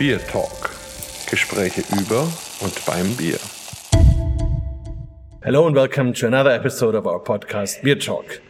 Beer Talk. Gespräche über und beim Bier. Hello and welcome to another episode of our podcast, Beer Talk.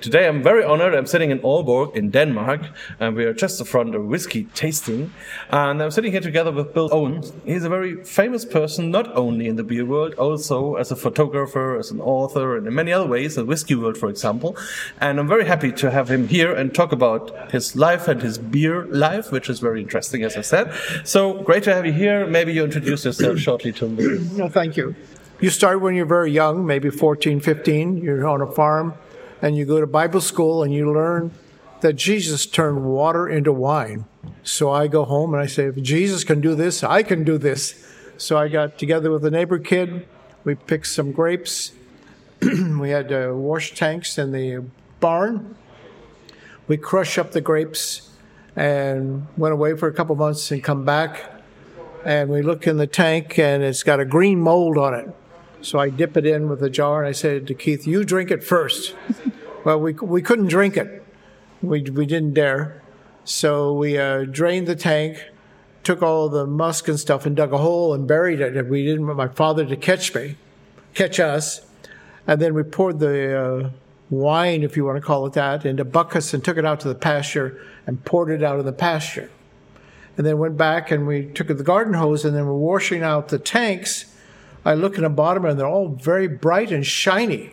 Today I'm very honored. I'm sitting in Aalborg in Denmark, and we are just in front of whiskey tasting. And I'm sitting here together with Bill Owen. He's a very famous person, not only in the beer world, also as a photographer, as an author, and in many other ways, the whiskey world, for example. And I'm very happy to have him here and talk about his life and his beer life, which is very interesting, as I said. So great to have you here. Maybe you introduce yourself shortly to me. No, thank you. You start when you're very young, maybe 14, 15. You're on a farm and you go to Bible school and you learn that Jesus turned water into wine. So I go home and I say, if Jesus can do this, I can do this. So I got together with a neighbor kid. We picked some grapes. we had uh, wash tanks in the barn. We crushed up the grapes and went away for a couple months and come back. And we look in the tank and it's got a green mold on it. So I dip it in with a jar and I said to Keith, You drink it first. well, we, we couldn't drink it. We, we didn't dare. So we uh, drained the tank, took all the must and stuff and dug a hole and buried it. And we didn't want my father to catch me, catch us. And then we poured the uh, wine, if you want to call it that, into buckets and took it out to the pasture and poured it out in the pasture. And then went back and we took the garden hose and then we're washing out the tanks I look in the bottom and they're all very bright and shiny.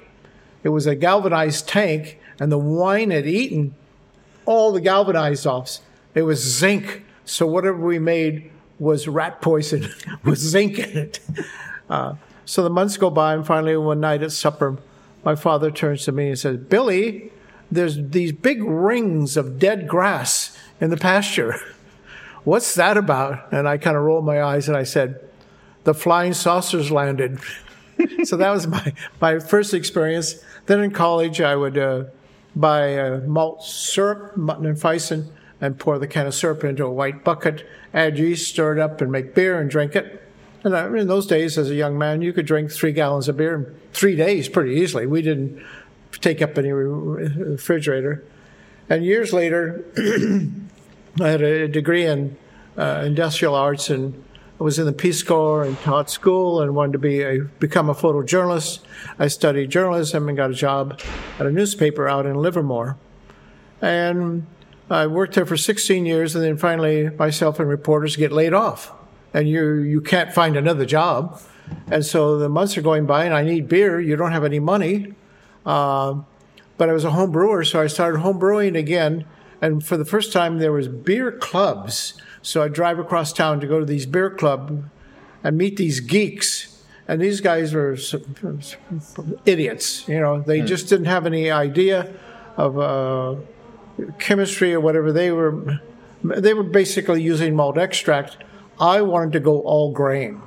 It was a galvanized tank, and the wine had eaten all the galvanized offs. It was zinc. So whatever we made was rat poison with zinc in it. Uh, so the months go by, and finally one night at supper, my father turns to me and says, Billy, there's these big rings of dead grass in the pasture. What's that about? And I kind of rolled my eyes and I said, the flying saucers landed. so that was my, my first experience. Then in college, I would uh, buy uh, malt syrup, Munton-and-Fison, and pour the can of syrup into a white bucket, add yeast, stir it up, and make beer and drink it. And I, in those days, as a young man, you could drink three gallons of beer in three days pretty easily. We didn't take up any refrigerator. And years later, I had a degree in uh, industrial arts and I was in the Peace Corps and taught school and wanted to be a, become a photojournalist. I studied journalism and got a job at a newspaper out in Livermore. And I worked there for 16 years, and then finally, myself and reporters get laid off, and you you can't find another job. And so the months are going by, and I need beer. You don't have any money, uh, but I was a home brewer, so I started home brewing again. And for the first time, there was beer clubs so I drive across town to go to these beer club and meet these geeks. And these guys were idiots. You know, they mm. just didn't have any idea of uh, chemistry or whatever. They were they were basically using malt extract. I wanted to go all grain.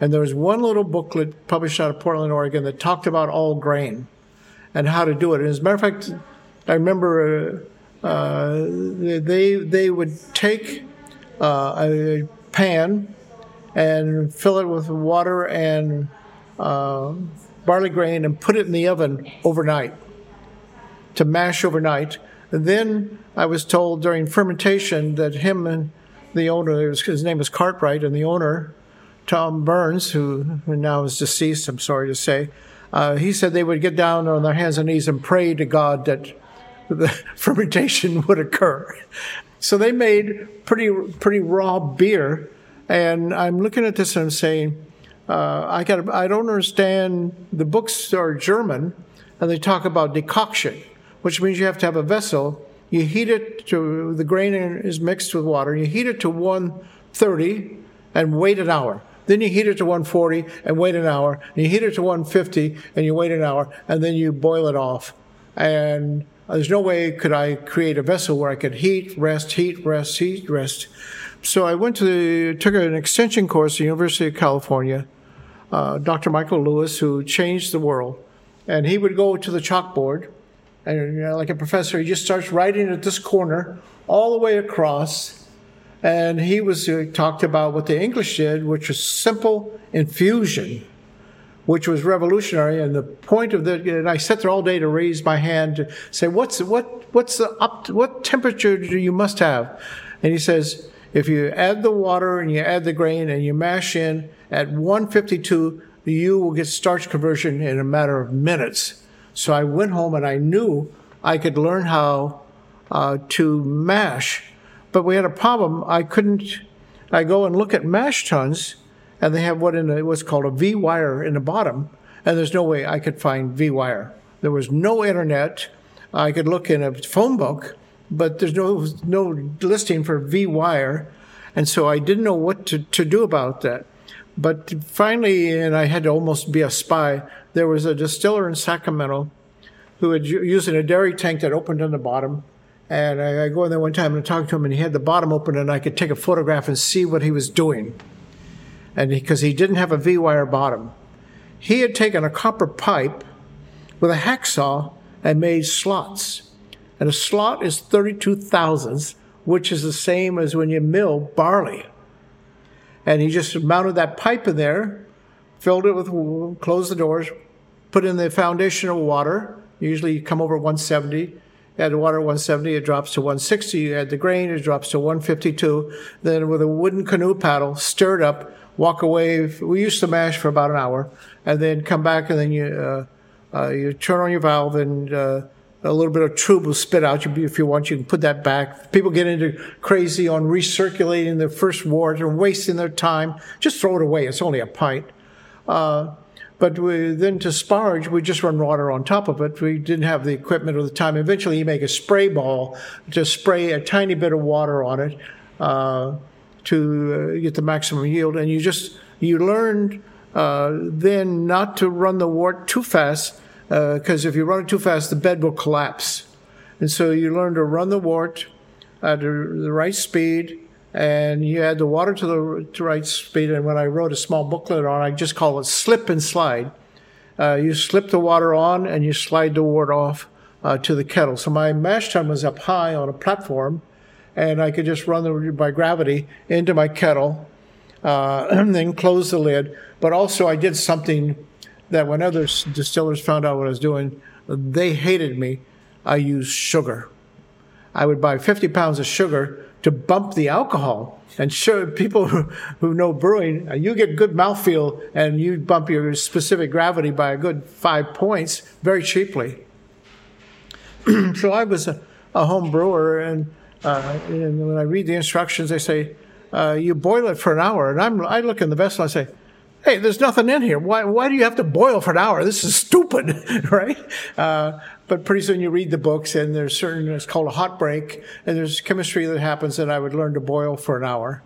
And there was one little booklet published out of Portland, Oregon that talked about all grain and how to do it. And as a matter of fact, I remember uh, they they would take uh, a pan and fill it with water and uh, barley grain and put it in the oven overnight to mash overnight. And then I was told during fermentation that him and the owner, his name was Cartwright, and the owner, Tom Burns, who, who now is deceased, I'm sorry to say, uh, he said they would get down on their hands and knees and pray to God that the fermentation would occur. So they made pretty pretty raw beer, and I'm looking at this and I'm saying, uh, I got I don't understand. The books are German, and they talk about decoction, which means you have to have a vessel. You heat it to the grain is mixed with water. You heat it to 130 and wait an hour. Then you heat it to 140 and wait an hour. And you heat it to 150 and you wait an hour, and then you boil it off. And there's no way could I create a vessel where I could heat, rest, heat, rest, heat, rest. So I went to the, took an extension course at the University of California. Uh, Dr. Michael Lewis, who changed the world, and he would go to the chalkboard, and you know, like a professor, he just starts writing at this corner all the way across. And he was uh, talked about what the English did, which was simple infusion which was revolutionary. And the point of the, and I sat there all day to raise my hand to say, what's, what, what's the up, what temperature do you must have? And he says, If you add the water and you add the grain and you mash in at 152, you will get starch conversion in a matter of minutes. So I went home and I knew I could learn how uh, to mash, but we had a problem. I couldn't. I go and look at mash tuns, and they have what in a, what's called a V wire in the bottom, and there's no way I could find V wire. There was no internet. I could look in a phone book, but there's no no listing for V wire, and so I didn't know what to, to do about that. But finally, and I had to almost be a spy. There was a distiller in Sacramento who had using a dairy tank that opened on the bottom. And I go in there one time and talk to him, and he had the bottom open, and I could take a photograph and see what he was doing. And because he, didn't have a V wire bottom, he had taken a copper pipe with a hacksaw and made slots. And a slot is 32 thousandths, which is the same as when you mill barley. And he just mounted that pipe in there, filled it with, closed the doors, put in the foundation of water. Usually you come over 170. Add water 170, it drops to 160. You add the grain, it drops to 152. Then with a wooden canoe paddle, stir it up, walk away. We used to mash for about an hour, and then come back, and then you uh, uh, you turn on your valve, and uh, a little bit of tube will spit out. If you want, you can put that back. People get into crazy on recirculating the first wort and wasting their time. Just throw it away. It's only a pint. Uh, but we, then to sparge, we just run water on top of it. We didn't have the equipment or the time. Eventually, you make a spray ball to spray a tiny bit of water on it uh, to uh, get the maximum yield. And you just you learned uh, then not to run the wort too fast because uh, if you run it too fast, the bed will collapse. And so you learn to run the wort at the right speed, and you add the water to the to right speed. And when I wrote a small booklet on, I just call it slip and slide. Uh, you slip the water on, and you slide the wort off uh, to the kettle. So my mash tun was up high on a platform, and I could just run the, by gravity into my kettle, uh, and then close the lid. But also, I did something that when other distillers found out what I was doing, they hated me. I used sugar. I would buy 50 pounds of sugar to bump the alcohol. And sure, people who, know brewing, you get good mouthfeel and you bump your specific gravity by a good five points very cheaply. so I was a, a home brewer, and, uh, and, when I read the instructions, they say, uh, you boil it for an hour. And I'm, I look in the vessel and I say, hey, there's nothing in here. Why, why do you have to boil for an hour? This is stupid, right? Uh, but pretty soon you read the books and there's certain, it's called a hot break, and there's chemistry that happens that I would learn to boil for an hour.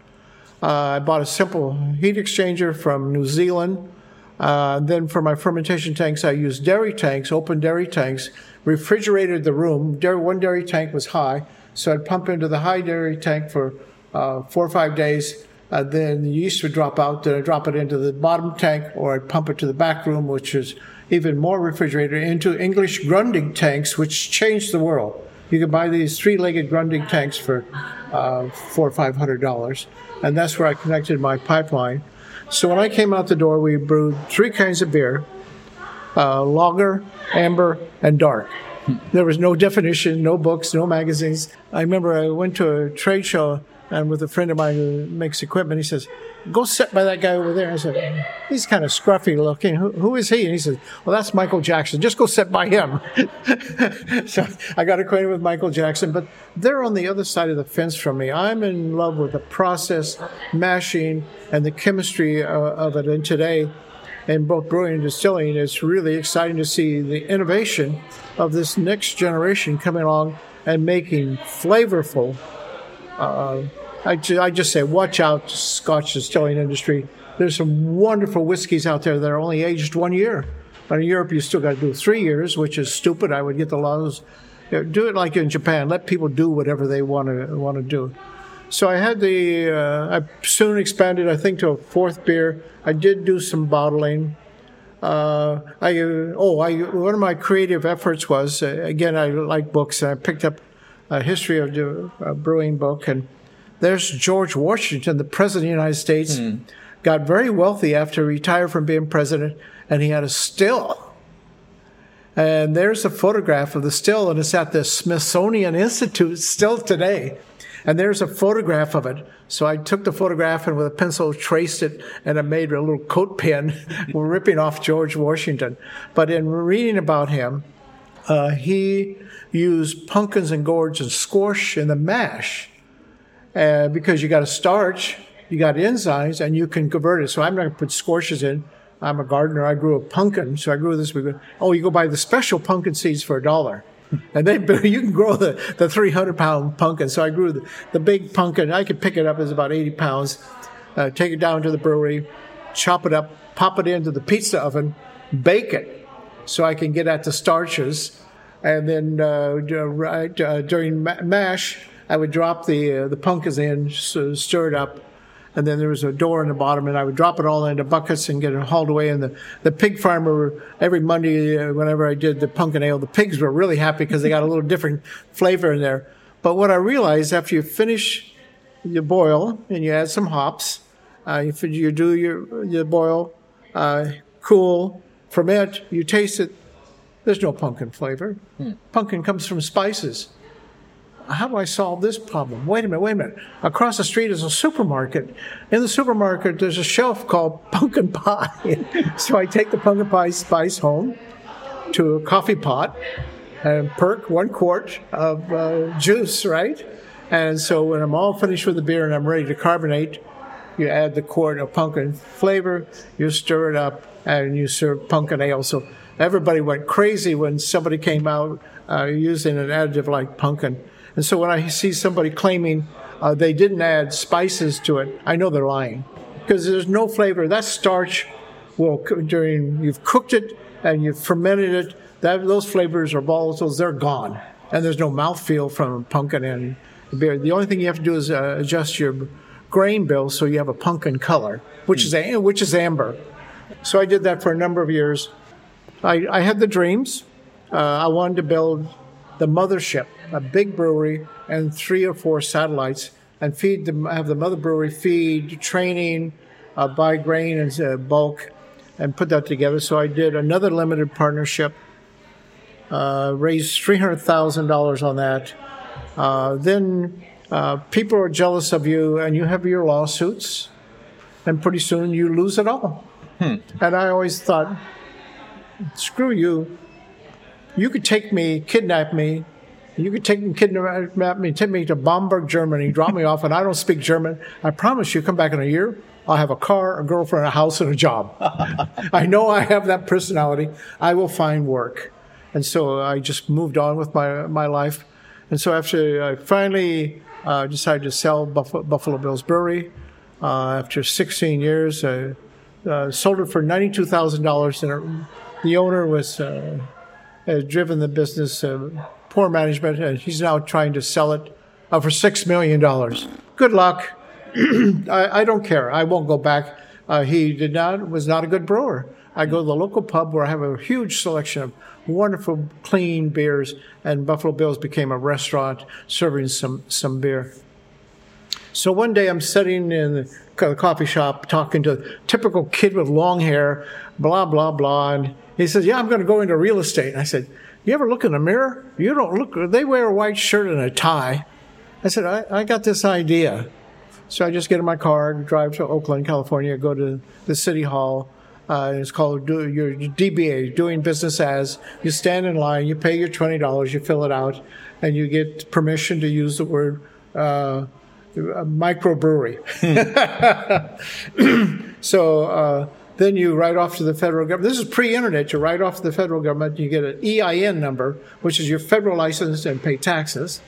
Uh, I bought a simple heat exchanger from New Zealand. Uh, then for my fermentation tanks, I used dairy tanks, open dairy tanks, refrigerated the room. Dairy, one dairy tank was high, so I'd pump into the high dairy tank for uh, four or five days uh, then the yeast would drop out. Then I'd drop it into the bottom tank, or I'd pump it to the back room, which is even more refrigerated, into English Grundy tanks, which changed the world. You can buy these three-legged Grundy tanks for uh, four or five hundred dollars, and that's where I connected my pipeline. So when I came out the door, we brewed three kinds of beer: uh, lager, amber, and dark. There was no definition, no books, no magazines. I remember I went to a trade show and with a friend of mine who makes equipment, he says, "Go sit by that guy over there." I said, "He's kind of scruffy looking. Who, who is he?" And he said, "Well, that's Michael Jackson. Just go sit by him." so I got acquainted with Michael Jackson, but they're on the other side of the fence from me. I'm in love with the process, mashing, and the chemistry uh, of it. And today, in both brewing and distilling, it's really exciting to see the innovation of this next generation coming along and making flavorful uh, I, ju- I just say, watch out, Scotch distilling industry. There's some wonderful whiskeys out there that are only aged one year. But in Europe, you still got to do three years, which is stupid. I would get the laws. Do it like in Japan. Let people do whatever they want to want to do. So I had the. Uh, I soon expanded, I think, to a fourth beer. I did do some bottling. Uh, I oh, I one of my creative efforts was uh, again I like books and I picked up a history of uh, brewing book, and there's George Washington, the president of the United States, mm. got very wealthy after he retired from being president, and he had a still. And there's a photograph of the still, and it's at the Smithsonian Institute still today. And there's a photograph of it. So I took the photograph and with a pencil traced it, and I made a little coat pin We're ripping off George Washington. But in reading about him, uh, he used pumpkins and gourds and squash in the mash uh, because you got a starch, you got enzymes, and you can convert it. So I'm not going to put squashes in. I'm a gardener. I grew a pumpkin, so I grew this. Oh, you go buy the special pumpkin seeds for a dollar. And then you can grow the, the 300 pound pumpkin. So I grew the, the big pumpkin. I could pick it up as about 80 pounds, uh, take it down to the brewery, chop it up, pop it into the pizza oven, bake it so I can get at the starches. And then uh, right, uh, during mash, I would drop the uh, the pumpkins in, so stir it up, and then there was a door in the bottom, and I would drop it all into buckets and get it hauled away. And the, the pig farmer, every Monday, uh, whenever I did the pumpkin ale, the pigs were really happy because they got a little different flavor in there. But what I realized after you finish your boil and you add some hops, uh, you, you do your, your boil, uh, cool, ferment, you taste it, there's no pumpkin flavor. Hmm. Pumpkin comes from spices how do I solve this problem? Wait a minute, wait a minute. Across the street is a supermarket. In the supermarket, there's a shelf called pumpkin pie. so I take the pumpkin pie spice home to a coffee pot and perk one quart of uh, juice, right? And so when I'm all finished with the beer and I'm ready to carbonate, you add the quart of pumpkin flavor, you stir it up, and you serve pumpkin ale. So everybody went crazy when somebody came out uh, using an additive like pumpkin. And so when I see somebody claiming uh, they didn't add spices to it, I know they're lying because there's no flavor. That starch will during you've cooked it and you've fermented it. That those flavors are volatiles. They're gone, and there's no mouthfeel from pumpkin and beer. The only thing you have to do is uh, adjust your grain bill so you have a pumpkin color, which is which is amber. So I did that for a number of years. I, I had the dreams. Uh, I wanted to build the mothership, a big brewery, and three or four satellites, and feed them, have the mother brewery feed, training, uh, buy grain and uh, bulk, and put that together. So I did another limited partnership, uh, raised $300,000 on that. Uh, then uh, people are jealous of you, and you have your lawsuits, and pretty soon you lose it all. Hmm. And I always thought, screw you you could take me, kidnap me, you could take me, kidnap me, take me to Bamberg, Germany, drop me off, and I don't speak German. I promise you, come back in a year, I'll have a car, a girlfriend, a house, and a job. I know I have that personality. I will find work. And so I just moved on with my, my life. And so after I finally uh, decided to sell Buffalo, Buffalo Bills Brewery, uh, after 16 years, I uh, sold it for $92,000. And the owner was uh, has driven the business, uh, poor management, and he's now trying to sell it uh, for $6 million. Good luck. I, I, don't care. I won't go back. Uh, he did not was not a good brewer. I go to the local pub where I have a huge selection of wonderful, clean beers, and Buffalo Bills became a restaurant serving some some beer. So one day I'm sitting in the coffee shop talking to a typical kid with long hair, blah blah blah, and he says, Yeah, I'm going to go into real estate. And I said, You ever look in the mirror? You don't look, they wear a white shirt and a tie. I said, I, I got this idea. So I just get in my car drive to Oakland, California, go to the city hall. Uh, it's called do, your DBA, doing business as. You stand in line, you pay your twenty dollars, you fill it out, and you get permission to use the word uh, microbrewery. so uh, then you write off to the federal government. This is pre-internet. You write off to the federal government. You get an EIN number, which is your federal license, and pay taxes.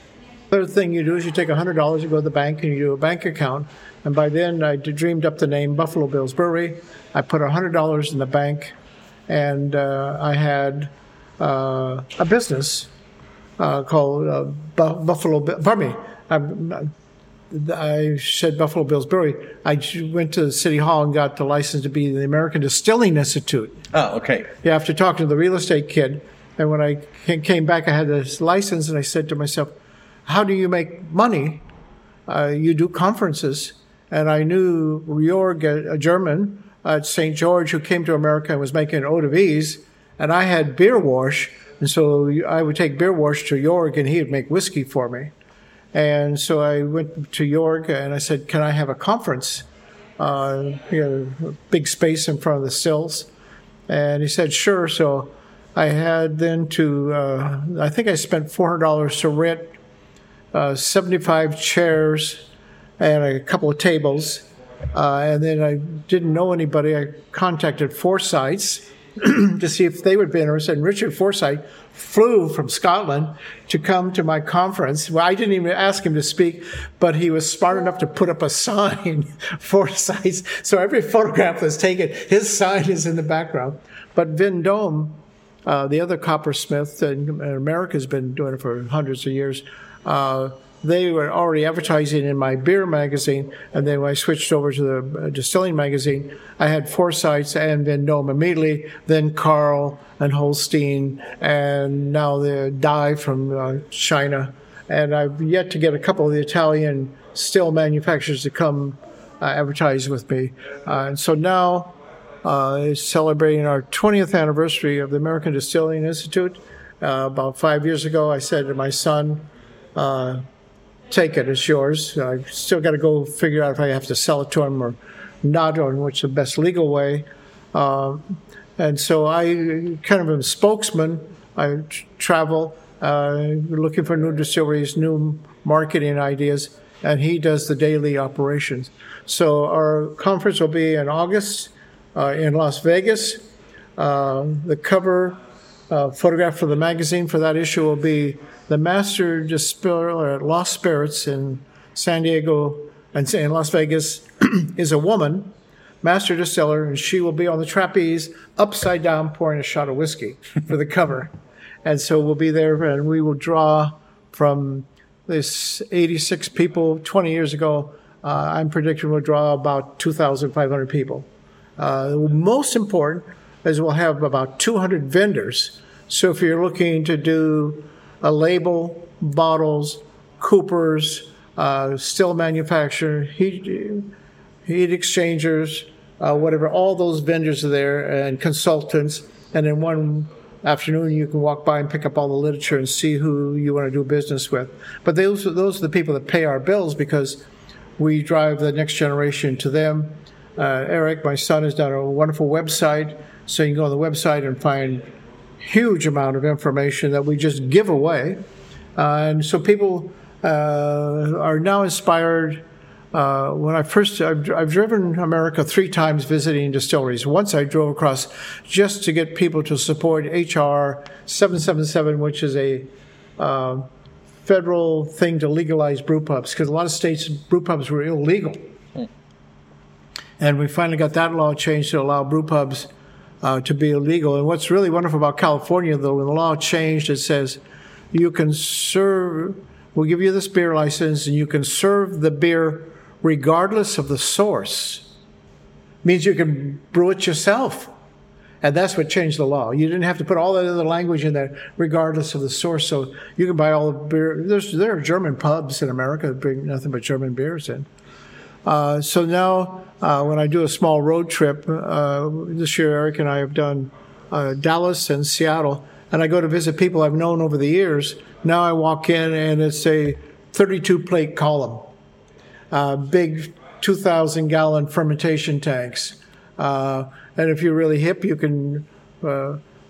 Third thing you do is you take $100, you go to the bank, and you do a bank account. And by then, I dreamed up the name Buffalo Bills Brewery. I put $100 in the bank, and uh, I had uh, a business uh, called uh, Buffalo. Pardon me. I said Buffalo Bills Brewery. I went to the city hall and got the license to be the American Distilling Institute. Oh, okay. Yeah, after talking to the real estate kid, and when I came back, I had this license, and I said to myself, "How do you make money? Uh, you do conferences." And I knew Jörg, a German at St. George, who came to America and was making eau de vie, and I had beer wash, and so I would take beer wash to Jörg, and he would make whiskey for me. And so I went to Jörg, and I said, "Can I have a conference?" Uh, you know, big space in front of the sills. and he said, "Sure." So I had then to, uh, I think I spent four hundred dollars to rent uh, seventy-five chairs and a couple of tables. Uh, and then I didn't know anybody. I contacted Forsyths to see if they would be interested. And Richard Forsyth flew from Scotland to come to my conference. Well, I didn't even ask him to speak, but he was smart enough to put up a sign, Forsyths. So every photograph that's taken, his sign is in the background. But Vendome, uh, the other coppersmith in America has been doing it for hundreds of years. Uh, they were already advertising in my beer magazine, and then when I switched over to the uh, distilling magazine, I had Forsyths and Vendome immediately, then Carl and Holstein, and now the Dye from uh, China. And I've yet to get a couple of the Italian still manufacturers to come uh, advertise with me. Uh, and so now uh, is celebrating our 20th anniversary of the American Distilling Institute. Uh, about five years ago, I said to my son, take it, as yours. I still got to go figure out if I have to sell it to him or not, or which the best legal way. Uh, and so I kind of am a spokesman. I travel uh, looking for new distilleries, new marketing ideas, and he does the daily operations. So our conference will be in August uh, in Las Vegas. Uh, the cover uh, photograph for the magazine for that issue will be the master distiller at Lost Spirits in San Diego and in Las Vegas is a woman, master distiller, and she will be on the trapeze upside down pouring a shot of whiskey for the cover. And so we'll be there and we will draw from this 86 people 20 years ago. Uh, I'm predicting we'll draw about 2,500 people. Uh, most important is we'll have about 200 vendors. So if you're looking to do a label, bottles, coopers, uh, still manufacturer, heat, heat exchangers, uh, whatever. All those vendors are there and consultants. And in one afternoon, you can walk by and pick up all the literature and see who you want to do business with. But those those are the people that pay our bills because we drive the next generation to them. Uh, Eric, my son, has done a wonderful website, so you can go on the website and find huge amount of information that we just give away. Uh, and so people uh, are now inspired. Uh, when I first, I've, I've, driven America three times visiting distilleries. Once I drove across just to get people to support HR 777, which is a uh, federal thing to legalize brew pubs, because a lot of states brew pubs were illegal. Hmm. And we finally got that law changed to allow brew pubs uh, to be illegal. And what's really wonderful about California, though, when the law changed, it says you can serve, we'll give you this beer license, and you can serve the beer regardless of the source. means you can brew it yourself. And that's what changed the law. You didn't have to put all that other language in there, regardless of the source. So you can buy all the beer. There's, there are German pubs in America that bring nothing but German beers in. Uh, so now, uh, when I do a small road trip, uh, this year Eric and I have done uh, Dallas and Seattle, and I go to visit people I've known over the years. Now I walk in and it's a 32 plate column, uh, big 2,000 gallon fermentation tanks. and if you're really hip, you can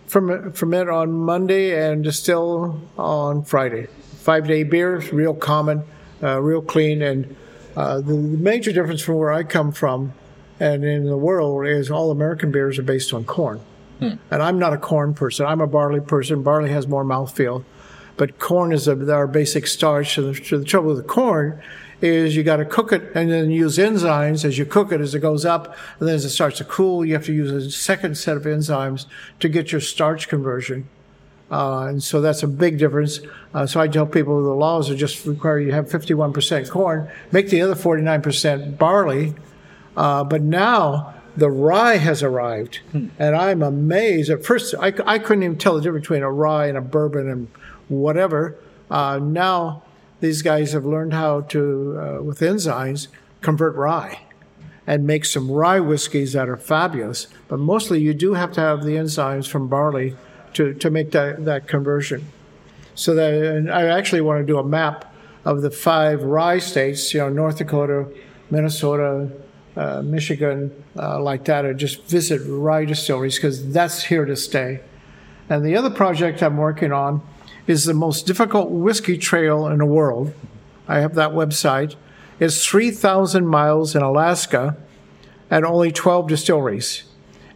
ferment on Monday and distill on Friday. Five day beers, real common, real clean, and uh, the major difference from where I come from and in the world is all American beers are based on corn. Hmm. And I'm not a corn person. I'm a barley person. Barley has more mouthfeel. But corn is a, our basic starch. And the, the trouble with the corn is you got to cook it and then use enzymes as you cook it as it goes up. And then as it starts to cool, you have to use a second set of enzymes to get your starch conversion. Uh, and so that's a big difference. Uh, so I tell people the laws are just require you have 51% corn, make the other 49% barley. Uh, but now the rye has arrived, hmm. and I'm amazed. At first, I, I couldn't even tell the difference between a rye and a bourbon and whatever. Uh, now these guys have learned how to, uh, with enzymes, convert rye. and make some rye whiskeys that are fabulous. But mostly you do have to have the enzymes from barley to, to make that, that conversion. So that I actually want to do a map of the five rye states, you know, North Dakota, Minnesota, uh, Michigan, uh, like that, or just visit rye distilleries because that's here to stay. And the other project I'm working on is the most difficult whiskey trail in the world. I have that website. It's 3,000 miles in Alaska and only 12 distilleries.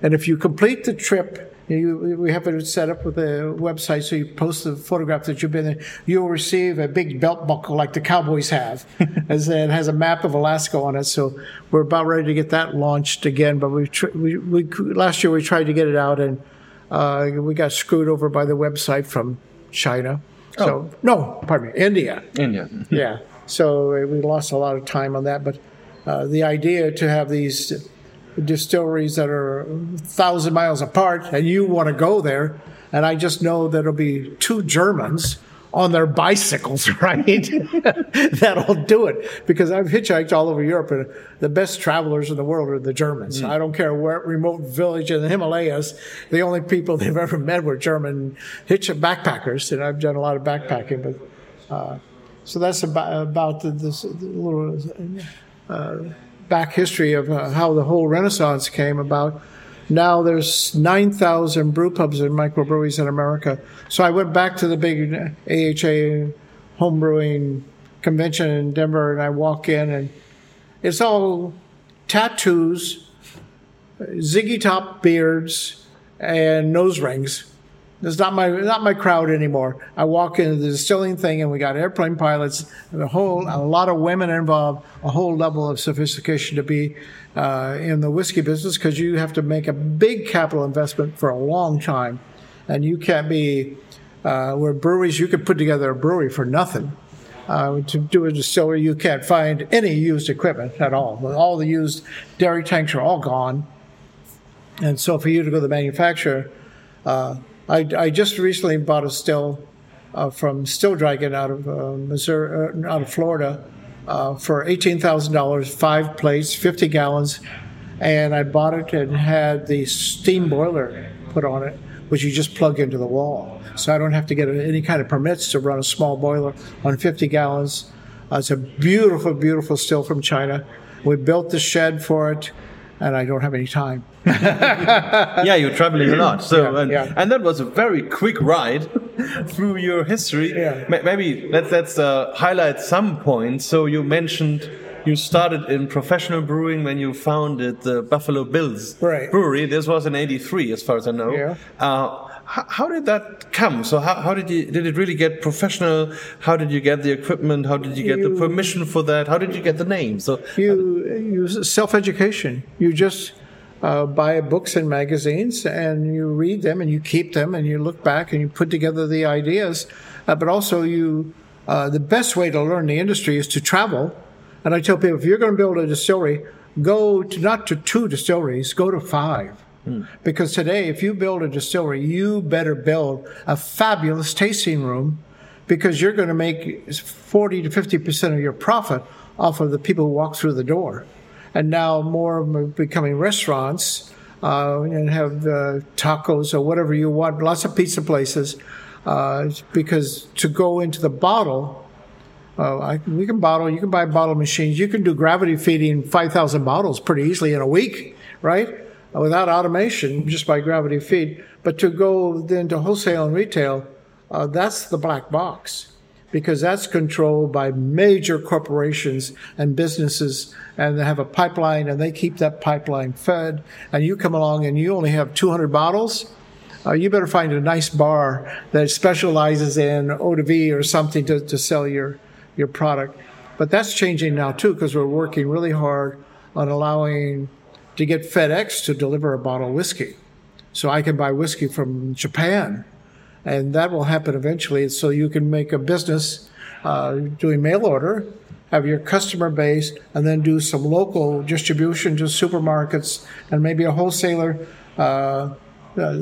And if you complete the trip, you, we have it set up with a website so you post the photograph that you've been there. You'll receive a big belt buckle like the Cowboys have, as it has a map of Alaska on it. So we're about ready to get that launched again. But we, tr- we, we last year we tried to get it out and uh, we got screwed over by the website from China. So Oh. no, pardon me, India. India. Yeah. So uh, we lost a lot of time on that. But uh, the idea to have these distilleries that are a thousand miles apart and you want to go there, and I just know that it'll be two Germans on their bicycles, right? That'll do it because I've hitchhiked all over Europe, and the best travelers in the world are the Germans. I don't care where remote village in the Himalayas, the only people they've ever met were German hitch backpackers, and I've done a lot of backpacking, but. Uh, so that's about, about the, this little uh, back history of uh, how the whole Renaissance came about. Now there's 9,000 brew pubs and microbreweries in America. So I went back to the big AHA homebrewing convention in Denver, and I walk in, and it's all tattoos, ZZ Top beards, and nose rings. It's not my not my crowd anymore. I walk into the distilling thing, and we got airplane pilots, and a whole a lot of women involved, a whole level of sophistication to be uh, in the whiskey business because you have to make a big capital investment for a long time, and you can't be uh, where breweries you could put together a brewery for nothing. Uh, to do a distillery, you can't find any used equipment at all. All the used dairy tanks are all gone, and so for you to go to the manufacturer. Uh, I, I just recently bought a still uh, from Still Dragon out of uh, Missouri, uh, out of Florida, uh, for eighteen thousand dollars, five plates, fifty gallons, and I bought it and had the steam boiler put on it, which you just plug into the wall. So I don't have to get any kind of permits to run a small boiler on fifty gallons. Uh, it's a beautiful, beautiful still from China. We built the shed for it, and I don't have any time. yeah, you're traveling a lot. So, Yeah, and, yeah. and that was a very quick ride through your history. Yeah. Maybe let's let's uh, highlight some points. So you mentioned you started in professional brewing when you founded the Buffalo Bills Right. Brewery. This was in '83, as far as I know. Yeah. Uh, how, how did that come? So how, how did you did it really get professional? How did you get the equipment? How did you get the permission for that? How did you get the name? So You use self education. You just uh, buy books and magazines and you read them and you keep them and you look back and you put together the ideas. Uh, but also, you uh, the best way to learn the industry is to travel. And I tell people if you're going to build a distillery, go to not to two distilleries, go to five. Because today, if you build a distillery, you better build a fabulous tasting room because you're going to make 40 to 50% of your profit off of the people who walk through the door. And now more are becoming restaurants uh, and have uh, tacos or whatever you want, lots of pizza places. Uh, because to go into the bottle, uh, I, we can bottle, you can buy bottle machines. You can do gravity feeding 5,000 bottles pretty easily in a week, right? Without automation, just by gravity feed. But to go then to wholesale and retail, uh, that's the black box because that's controlled by major corporations and businesses and they have a pipeline and they keep that pipeline fed. And you come along and you only have 200 bottles. Uh, you better find a nice bar that specializes in eau de vie or something to, to sell your, your product. But that's changing now too because we're working really hard on allowing to get FedEx to deliver a bottle of whiskey. So I can buy whiskey from Japan and that will happen eventually. So you can make a business uh, doing mail order, have your customer base, and then do some local distribution to supermarkets and maybe a wholesaler uh, uh,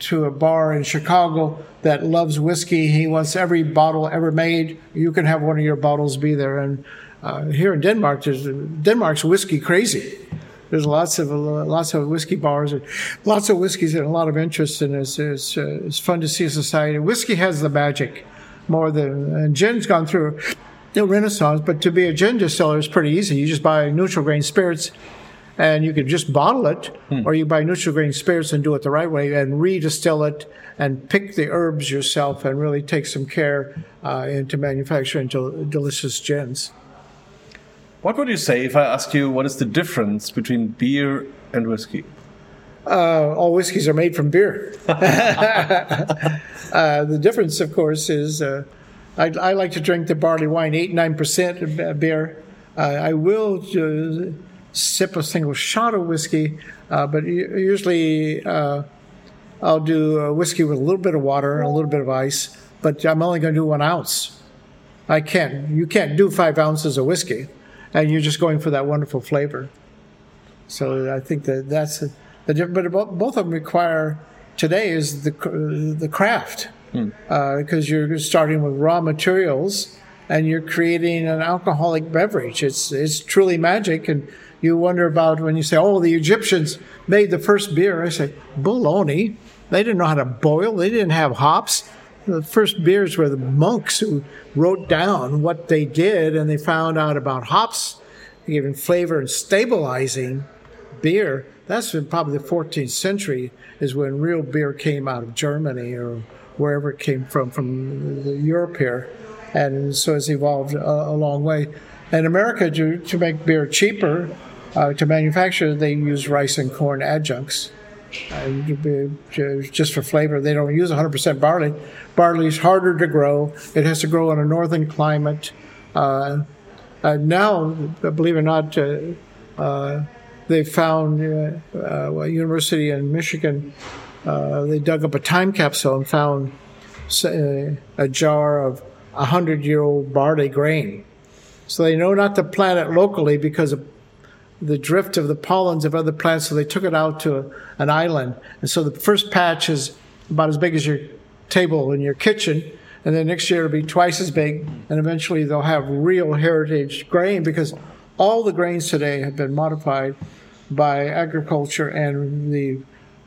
to a bar in Chicago that loves whiskey. He wants every bottle ever made. You can have one of your bottles be there. And uh, here in Denmark, Denmark's whiskey crazy. There's lots of lots of whiskey bars and lots of whiskeys and a lot of interest and it's it's, uh, it's fun to see a society. Whiskey has the magic more than and gin's gone through a renaissance, but to be a gin distiller is pretty easy. You just buy neutral grain spirits and you can just bottle it, hmm. or you buy neutral grain spirits and do it the right way and redistill it and pick the herbs yourself and really take some care uh, into manufacturing del- delicious gins. What would you say if I ask you what is the difference between beer and whiskey? Uh, all whiskeys are made from beer. uh, the difference, of course, is uh, I, I, like to drink the barley wine, 8 9% beer. Uh, I will uh, sip a single shot of whiskey, uh, but usually I'll do whiskey with a little bit of water and a little bit of ice, but I'm only going to do one ounce. I can't, you can't do five ounces of whiskey, and you're just going for that wonderful flavor. So I think that that's the difference. But both of them require today is the the craft because hmm. uh, you're starting with raw materials and you're creating an alcoholic beverage. It's it's truly magic, and you wonder about when you say, "Oh, the Egyptians made the first beer." I say, "Baloney! They didn't know how to boil. They didn't have hops. The first beers were the monks who wrote down what they did and they found out about hops giving flavor and stabilizing beer. That's probably the 14th century is when real beer came out of Germany or wherever it came from, from Europe here. And so it's evolved a, a long way. In America, to, to make beer cheaper, uh, to manufacture, they use rice and corn adjuncts. Uh, just for flavor. They don't use 100% barley. Barley is harder to grow. It has to grow in a northern climate. Uh, uh, now, believe it or not, uh, uh, they found a university in Michigan. they dug up a time capsule and found a jar of a hundred-year-old barley grain. So they know not to plant it locally because of the drift of the pollens of other plants, so they took it out to an island. And so the first patch is about as big as your table in your kitchen, and then next year it'll be twice as big, and eventually they'll have real heritage grain because all the grains today have been modified by agriculture and the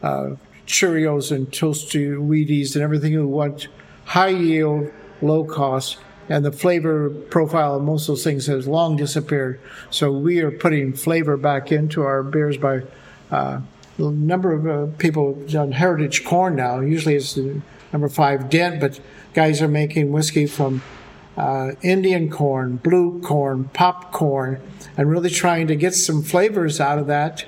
uh, Cheerios and toasty Wheaties and everything who want high yield, low cost and the flavor profile of most of those things has long disappeared. So we are putting flavor back into our beers by uh, a number of uh, people done heritage corn now. Usually it's the number five dent, but guys are making whiskey from uh, Indian corn, blue corn, popcorn, and really trying to get some flavors out of that.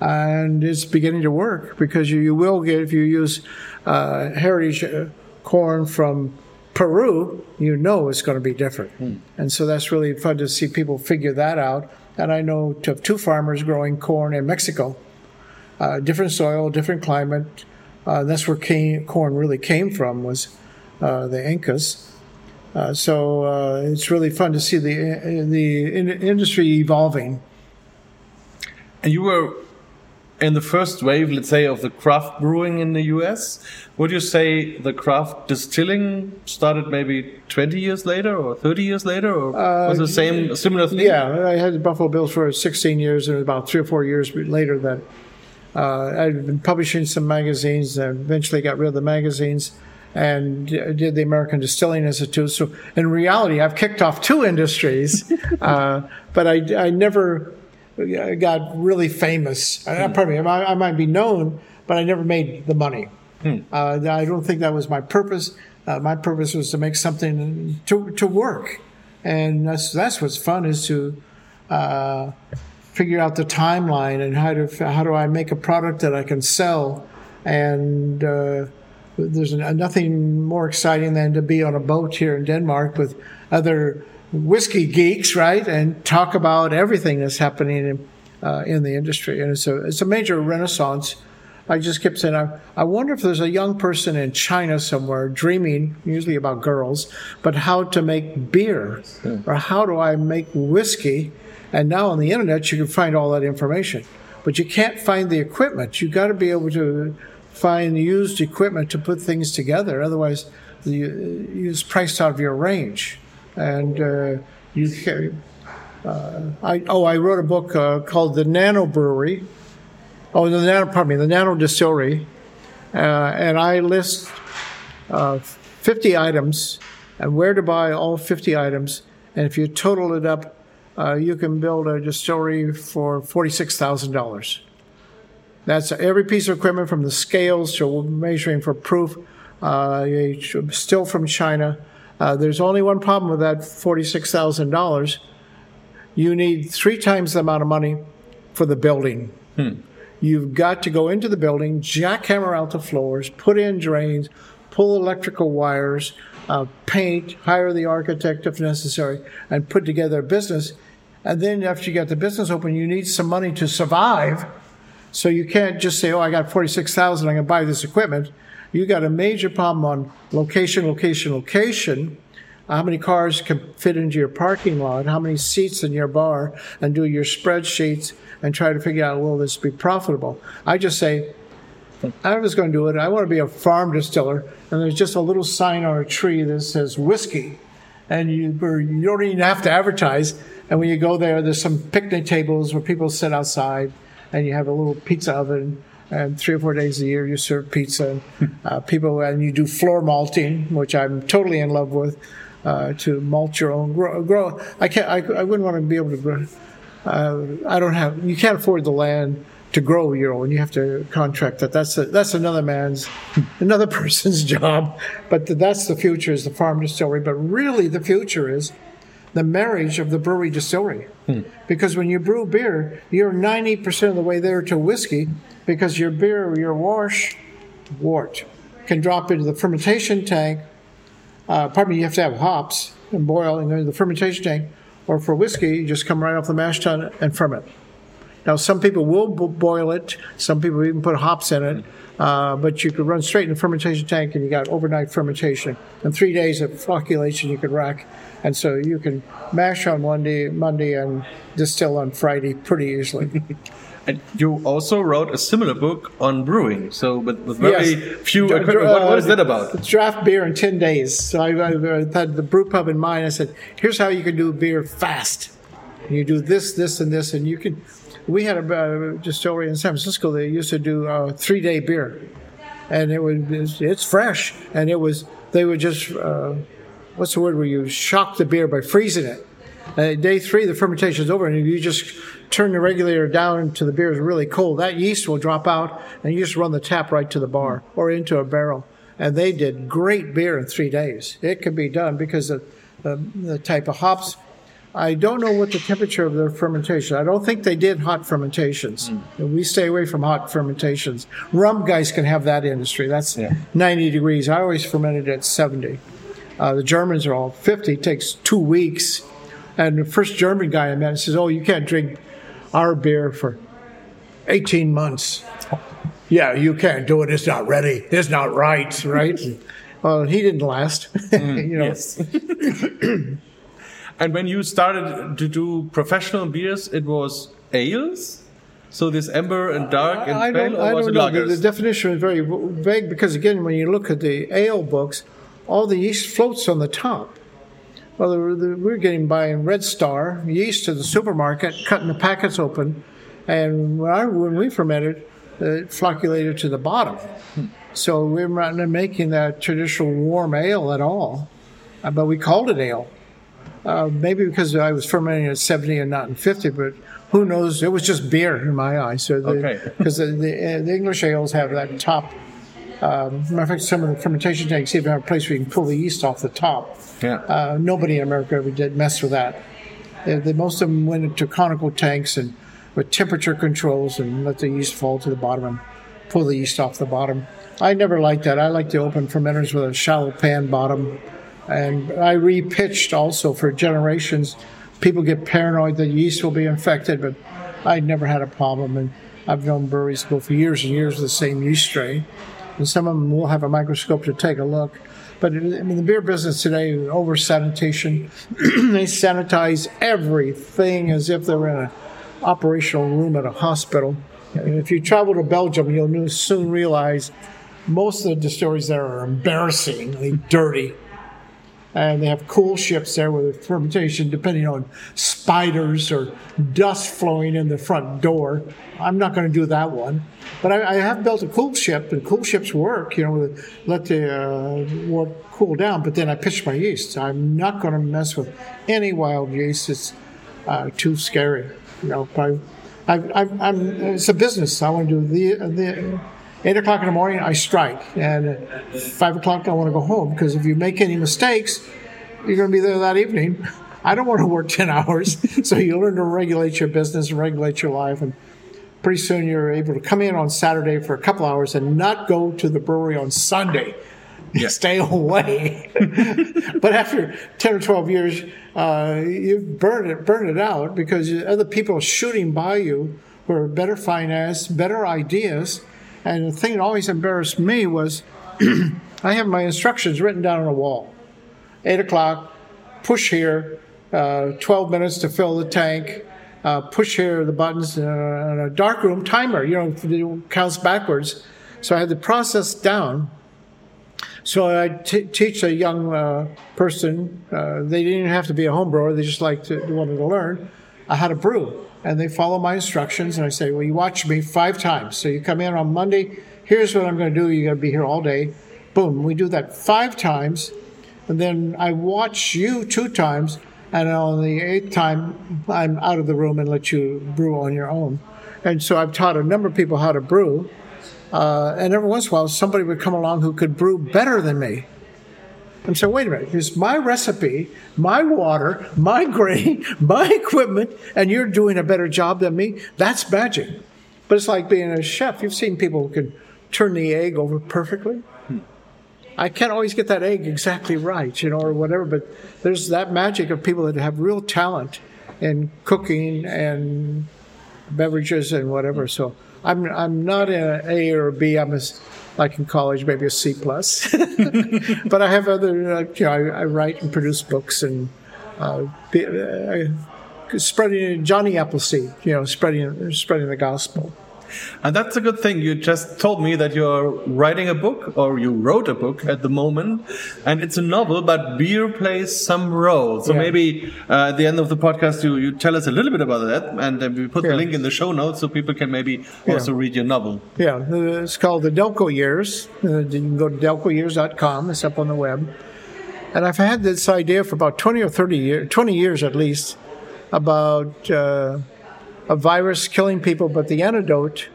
And it's beginning to work because you, you will get, if you use uh, heritage uh, corn from Peru, you know it's going to be different. Mm. And so that's really fun to see people figure that out. And I know of two farmers growing corn in Mexico, uh, different soil, different climate. Uh, that's where came, corn really came from was uh, the Incas. Uh, so uh, it's really fun to see the the in- industry evolving. And you were in the first wave, let's say, of the craft brewing in the US, would you say the craft distilling started maybe 20 years later or 30 years later, or uh, was the same, similar thing? Yeah, I had Buffalo Bills for 16 years, and about three or four years later that uh, I'd been publishing some magazines, and eventually got rid of the magazines and did the American Distilling Institute. So in reality, I've kicked off two industries, uh, but I, I never got really famous. Mm. Pardon me, I, I, might be known, but I never made the money. Mm. Uh, I don't think that was my purpose. Uh, my purpose was to make something to to work, and that's that's what's fun is to uh, figure out the timeline and how to how do I make a product that I can sell, and uh, there's nothing more exciting than to be on a boat here in Denmark with other whiskey geeks, right, and talk about everything that's happening in, uh, in the industry. And it's a, it's a major renaissance. I just kept saying, I, I wonder if there's a young person in China somewhere dreaming, usually about girls, but how to make beer or how do I make whiskey. And now on the internet, you can find all that information. But you can't find the equipment. You've got to be able to find used equipment to put things together. Otherwise, the, it's priced out of your range and uh, you I, oh, I wrote a book uh, called The Nano Brewery. Oh, the Nano, pardon me, the Nano Distillery. Uh, and I list uh, 50 items and where to buy all 50 items. And if you total it up, uh, you can build a distillery for $46,000. That's every piece of equipment from the scales to measuring for proof, uh, still from China. Uh, there's only one problem with that $46,000 you need three times the amount of money for the building. You've got to go into the building, jackhammer out the floors, put in drains, pull electrical wires, uh, paint, hire the architect if necessary, and put together a business. And then after you get the business open, you need some money to survive. So you can't just say, "Oh, I got forty-six thousand. I can buy this equipment." You got a major problem on location, location, location. How many cars can fit into your parking lot? How many seats in your bar? And do your spreadsheets and try to figure out will this be profitable? I just say, I was going to do it. I want to be a farm distiller, and there's just a little sign on a tree that says whiskey, and you you don't even have to advertise. And when you go there, there's some picnic tables where people sit outside, and you have a little pizza oven. And three or four days a year, you serve pizza. And, uh, people and you do floor malting, which I'm totally in love with. Uh, to malt your own grow, grow. I can't. I, I wouldn't want to be able to grow. Uh, I don't have. You can't afford the land to grow your own. You have to contract that. That's a, that's another man's, another person's job. But that's the future is the farm distillery. But really, the future is the marriage of the brewery distillery. Because when you brew beer, you're 90% of the way there to whiskey because your beer, your wash, wort, can drop into the fermentation tank. Uh, pardon me, you have to have hops and boil and go into the fermentation tank. Or for whiskey, you just come right off the mash tun and ferment. Now, some people will bo- boil it. Some people even put hops in it. Uh, but you could run straight in the fermentation tank, and you got overnight fermentation. In three days of flocculation, you could rack, and so you can mash on Monday, Monday, and distill on Friday pretty easily. And you also wrote a similar book on brewing, so with, with very Yes. few equipment. What, what is that about? Draft beer in 10 days. So I, I, I had the brew pub in mind. I said, here's how you can do beer fast. You do this, this, and this, and you can. We had a uh, distillery in San Francisco that used to do uh, three day beer. And it was, it's fresh. And it was, they would just, uh, what's the word where you shock the beer by freezing it. Day three, the fermentation is over, and you just turn the regulator down to the beer is really cold, that yeast will drop out, and you just run the tap right to the bar or into a barrel. And they did great beer in three days. It could be done because of the, the type of hops. I don't know what the temperature of their fermentation. I don't think they did hot fermentations. We stay away from hot fermentations. Rum guys can have that industry. That's 90 degrees. I always fermented at 70. Uh, the Germans are all 50. It takes two weeks. And the first German guy I met says, "Oh, you can't drink our beer for 18 months." Yeah, you can't do it. It's not ready. It's not right, right? well, he didn't last. you know, And when you started to do professional beers, it was ales. So this amber and dark and I pale, don't, or I was don't know. The, the definition is very vague because, again, when you look at the ale books, all the yeast floats on the top. Well, the, the, we're getting buying Red Star yeast to the supermarket, cutting the packets open, and when, I, when we fermented, it flocculated to the bottom. So we're not making that traditional warm ale at all, uh, but we called it ale. Uh, maybe because I was fermenting at 70 and not in 50, but who knows? It was just beer in my eyes. So Okay. because the, the, uh, the English ales have that top. Um, matter of fact, some of the fermentation tanks even have a place where you can pull the yeast off the top. Yeah. Uh, nobody in America ever did mess with that. Uh, the, most of them went into conical tanks and with temperature controls and let the yeast fall to the bottom and pull the yeast off the bottom. I never liked that. I like the open fermenters with a shallow pan bottom. And I repitched also for generations. People get paranoid that yeast will be infected, but I never had a problem. And I've known breweries go for years and years with the same yeast strain. And some of them will have a microscope to take a look. But uh, I mean, the beer business today, over sanitation, they sanitize everything as if they're in an operational room at a hospital. And if you travel to Belgium, you'll soon realize most of the distilleries there are embarrassingly dirty. And they have cool ships there with fermentation, depending on spiders or dust flowing in the front door. I'm not going to do that one, but I, I, have built a cool ship, and cool ships work. You know, let the uh, water cool down, but then I pitch my yeast. I'm not going to mess with any wild yeast. It's uh, too scary. You know, I, I, I'm, it's a business. I want to do the the eight o'clock in the morning, I strike, and at five o'clock, I want to go home because if you make any mistakes, you're going to be there that evening. I don't want to work ten hours, so you learn to regulate your business and regulate your life, and pretty soon you're able to come in on Saturday for a couple hours and not go to the brewery on Sunday. Yeah. Stay away. but after ten or twelve years, uh, you burn it, burn it out because other people are shooting by you who are better financed, better ideas, and the thing that always embarrassed me was I have my instructions written down on a wall. Eight o'clock, push here, uh, 12 minutes to fill the tank, uh, push here the buttons, uh, and a dark room timer, you know, counts backwards. So I had the process down. So I t- teach a young uh, person, uh, they didn't have to be a home brewer, they just like to, wanted to learn how to brew and they follow my instructions. And I say, well, you watch me five times. So you come in on Monday. Here's what I'm going to do. You're going to be here all day. Boom. We do that five times. And then I watch you two times. And on the eighth time, I'm out of the room and let you brew on your own. And so I've taught a number of people how to brew. Uh, and every once in a while, somebody would come along who could brew better than me and say, wait a minute, it's my recipe, my water, my grain, my equipment, and you're doing a better job than me. That's magic. But it's like being a chef. You've seen people who can turn the egg over perfectly. Hmm. I can't always get that egg exactly right, you know, or whatever, but there's that magic of people that have real talent in cooking and beverages and whatever. So I'm, I'm not an A or a B. I'm a like in college, maybe a C plus. but I have other, uh, you know, I, I, write and produce books and uh, uh, spreading Johnny Appleseed, you know, spreading spreading the gospel. And that's a good thing. You just told me that you're writing a book, or you wrote a book at the moment, and it's a novel, but beer plays some role. So yeah. maybe uh, at the end of the podcast, you, you tell us a little bit about that, and uh, we put yeah. the link in the show notes so people can maybe also read your novel. Yeah, it's called The Delco Years. Uh, you can go to delcoyears.com, it's up on the web. And I've had this idea for about 20 or 30 years, 20 years at least, about. A virus killing people, but the antidote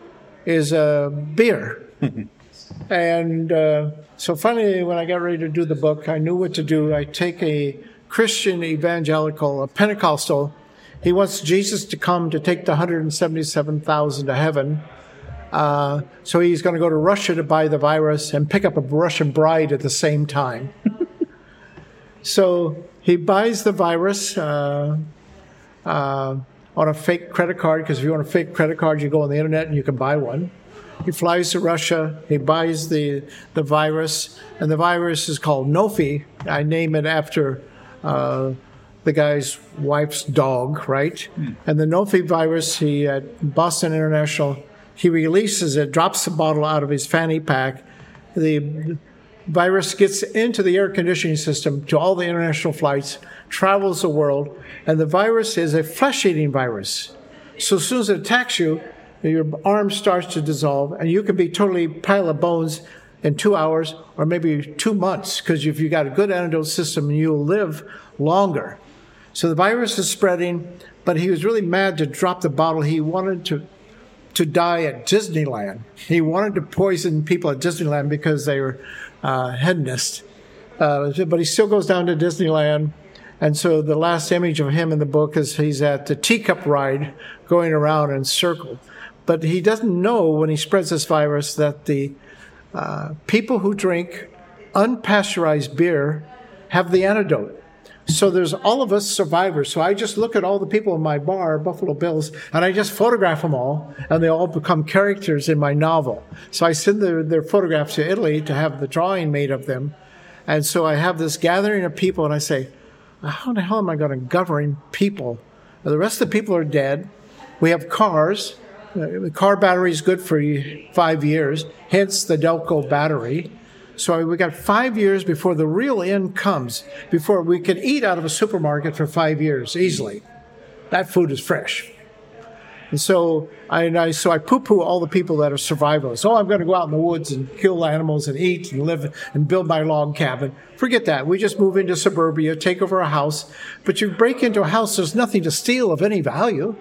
is uh, beer. and uh, so finally, when I got ready to do the book, I knew what to do. I take a Christian evangelical, a Pentecostal. He wants Jesus to come to take the 177,000 to heaven. Uh, so he's going to go to Russia to buy the virus and pick up a Russian bride at the same time. so he buys the virus. Uh, uh, on a fake credit card because if you want a fake credit card, you go on the internet and you can buy one. He flies to Russia. He buys the the virus, and the virus is called Nofi. I name it after uh, the guy's wife's dog, right? Mm. And the Nofi virus, he at Boston International, he releases it, drops the bottle out of his fanny pack. The virus gets into the air conditioning system to all the international flights, travels the world, and the virus is a flesh eating virus. So as soon as it attacks you, your arm starts to dissolve, and you can be totally pile of bones in two hours or maybe two months, because if you've got a good antidote system, you'll live longer. So the virus is spreading, but he was really mad to drop the bottle. He wanted to to die at Disneyland. He wanted to poison people at Disneyland because they were uh, hedonist. Uh, but he still goes down to Disneyland. And so the last image of him in the book is he's at the teacup ride going around in circle. But he doesn't know when he spreads this virus that the uh, people who drink unpasteurized beer have the antidote. So there's all of us survivors. So I just look at all the people in my bar, Buffalo Bill's, and I just photograph them all, and they all become characters in my novel. So I send their, their photographs to Italy to have the drawing made of them. And so I have this gathering of people, and I say, how the hell am I going to govern people? The rest of the people are dead. We have cars. The car battery is good for five years, hence the Delco battery. So we got five years before the real end comes, before we could eat out of a supermarket for five years easily. That food is fresh. And so I, and I so I poo-poo all the people that are survivalists. Oh, I'm going to go out in the woods and kill animals and eat and live and build my log cabin. Forget that. We just move into suburbia, take over a house. But you break into a house, there's nothing to steal of any value.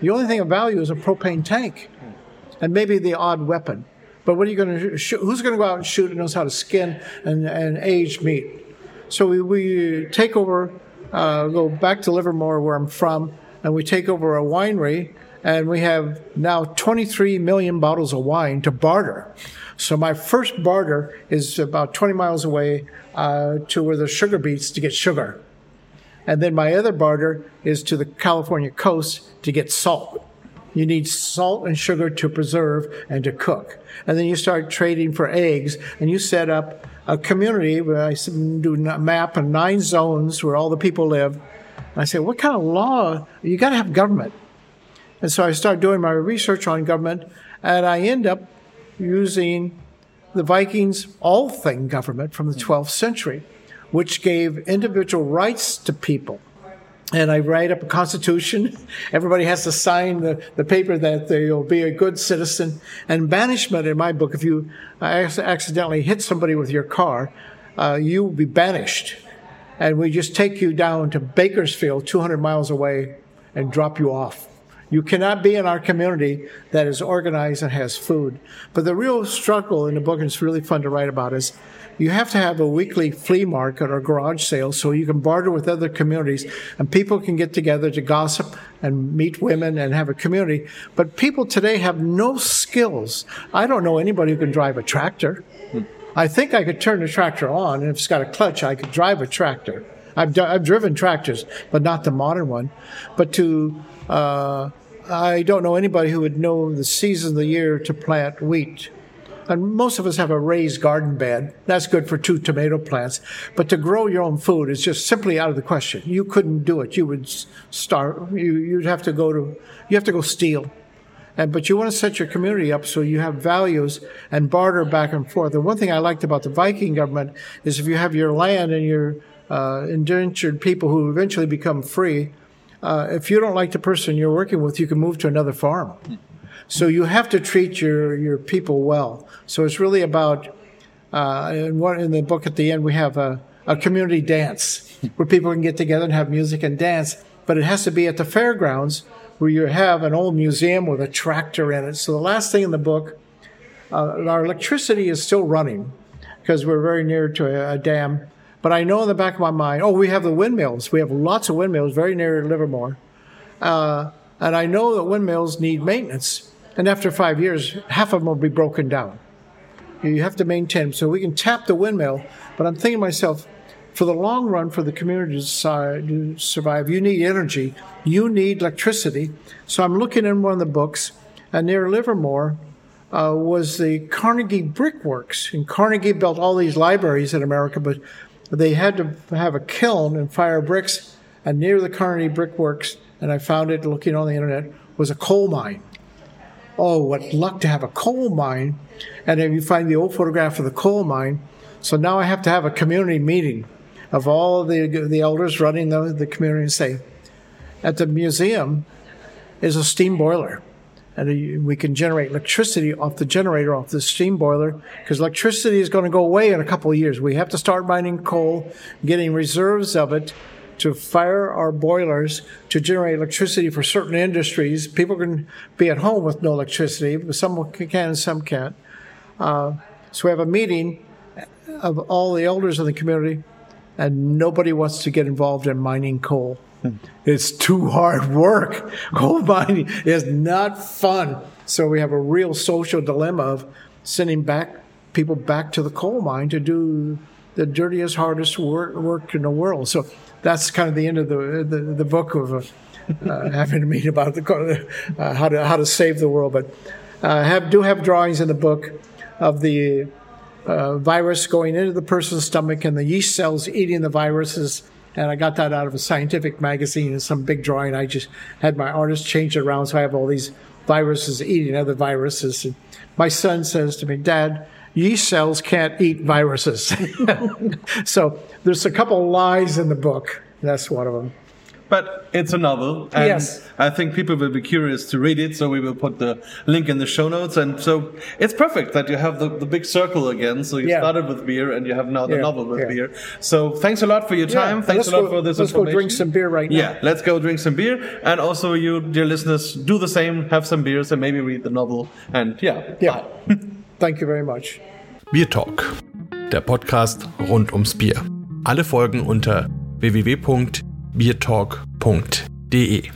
The only thing of value is a propane tank, and maybe the odd weapon. But what are you going to shoot? Who's going to go out and shoot and knows how to skin and, and age meat? So we, we take over, uh, go back to Livermore, where I'm from, and we take over a winery and we have now 23 million bottles of wine to barter. So my first barter is about 20 miles away uh, to where the sugar beets to get sugar. And then my other barter is to the California coast to get salt. You need salt and sugar to preserve and to cook. And then you start trading for eggs and you set up a community where I do a map of nine zones where all the people live. And I say, what kind of law? You got to have government. And so I start doing my research on government, and I end up using the Vikings' Althing government from the hmm. 12th century, which gave individual rights to people. And I write up a constitution. Everybody has to sign the, the paper that they'll be a good citizen. And banishment in my book, if you accidentally hit somebody with your car, uh, you will be banished. And we just take you down to Bakersfield, 200 miles away, and drop you off. You cannot be in our community that is organized and has food. But the real struggle in the book, and it's really fun to write about, is you have to have a weekly flea market or garage sale so you can barter with other communities and people can get together to gossip and meet women and have a community. But people today have no skills. I don't know anybody who can drive a tractor. I think I could turn the tractor on, and if it's got a clutch, I could drive a tractor. I've, I've driven tractors, but not the modern one. But to uh, I don't know anybody who would know the season of the year to plant wheat. And most of us have a raised garden bed. That's good for two tomato plants. But to grow your own food is just simply out of the question. You couldn't do it. You would start. You, you'd have to go to. You have to go steal. And but you want to set your community up so you have values and barter back and forth. And one thing I liked about the Viking government is if you have your land and your uh, indentured people who eventually become free, uh, if you don't like the person you're working with, you can move to another farm. So you have to treat your, your people well. So it's really about, uh, in, one, in the book at the end, we have a, a community dance where people can get together and have music and dance, but it has to be at the fairgrounds where you have an old museum with a tractor in it. So the last thing in the book, uh, our electricity is still running because we're very near to a, a dam. But I know in the back of my mind, oh, we have the windmills. We have lots of windmills very near Livermore. Uh, and I know that windmills need maintenance. And after five years, half of them will be broken down. You have to maintain them. So we can tap the windmill. But I'm thinking to myself, for the long run, for the community to survive, you need energy. You need electricity. So I'm looking in one of the books, and near Livermore uh, was the Carnegie Brickworks. And Carnegie built all these libraries in America, but they had to have a kiln and fire bricks. And near the Carnegie Brickworks, and I found it looking on the internet, was a coal mine. Oh, what luck to have a coal mine. And then you find the old photograph of the coal mine. So now I have to have a community meeting of all the, the elders running the, the community and say, at the museum is a steam boiler and we can generate electricity off the generator off the steam boiler because electricity is going to go away in a couple of years. We have to start mining coal, getting reserves of it to fire our boilers to generate electricity for certain industries. People can be at home with no electricity, but some can and some can't. Uh, so we have a meeting of all the elders in the community, and nobody wants to get involved in mining coal. It's too hard work. Coal mining is not fun. So we have a real social dilemma of sending back people back to the coal mine to do the dirtiest, hardest work, work in the world. So that's kind of the end of the the, the book of uh, uh, having to meet about the uh, how to how to save the world. But uh, have do have drawings in the book of the uh, virus going into the person's stomach and the yeast cells eating the viruses and I got that out of a scientific magazine and some big drawing. I just had my artist change it around, so I have all these viruses eating other viruses. And my son says to me, "Dad, yeast cells can't eat viruses. so there's a couple lies in the book. That's one of them. But it's a novel, and Yes. I think people will be curious to read it. So we will put the link in the show notes, and so it's perfect that you have the, the big circle again. So you Yeah. started with beer, and you have now the Yeah, novel with yeah. beer. So thanks a lot for your time. Yeah, thanks a lot go- for this let's go drink some beer right now. Yeah, let's go drink some beer, and also you, dear listeners, do the same. Have some beers, and maybe read the novel. And yeah, Yeah. Thank you very much. BierTalk, der Podcast rund ums Bier. Alle Folgen unter beertalk.de.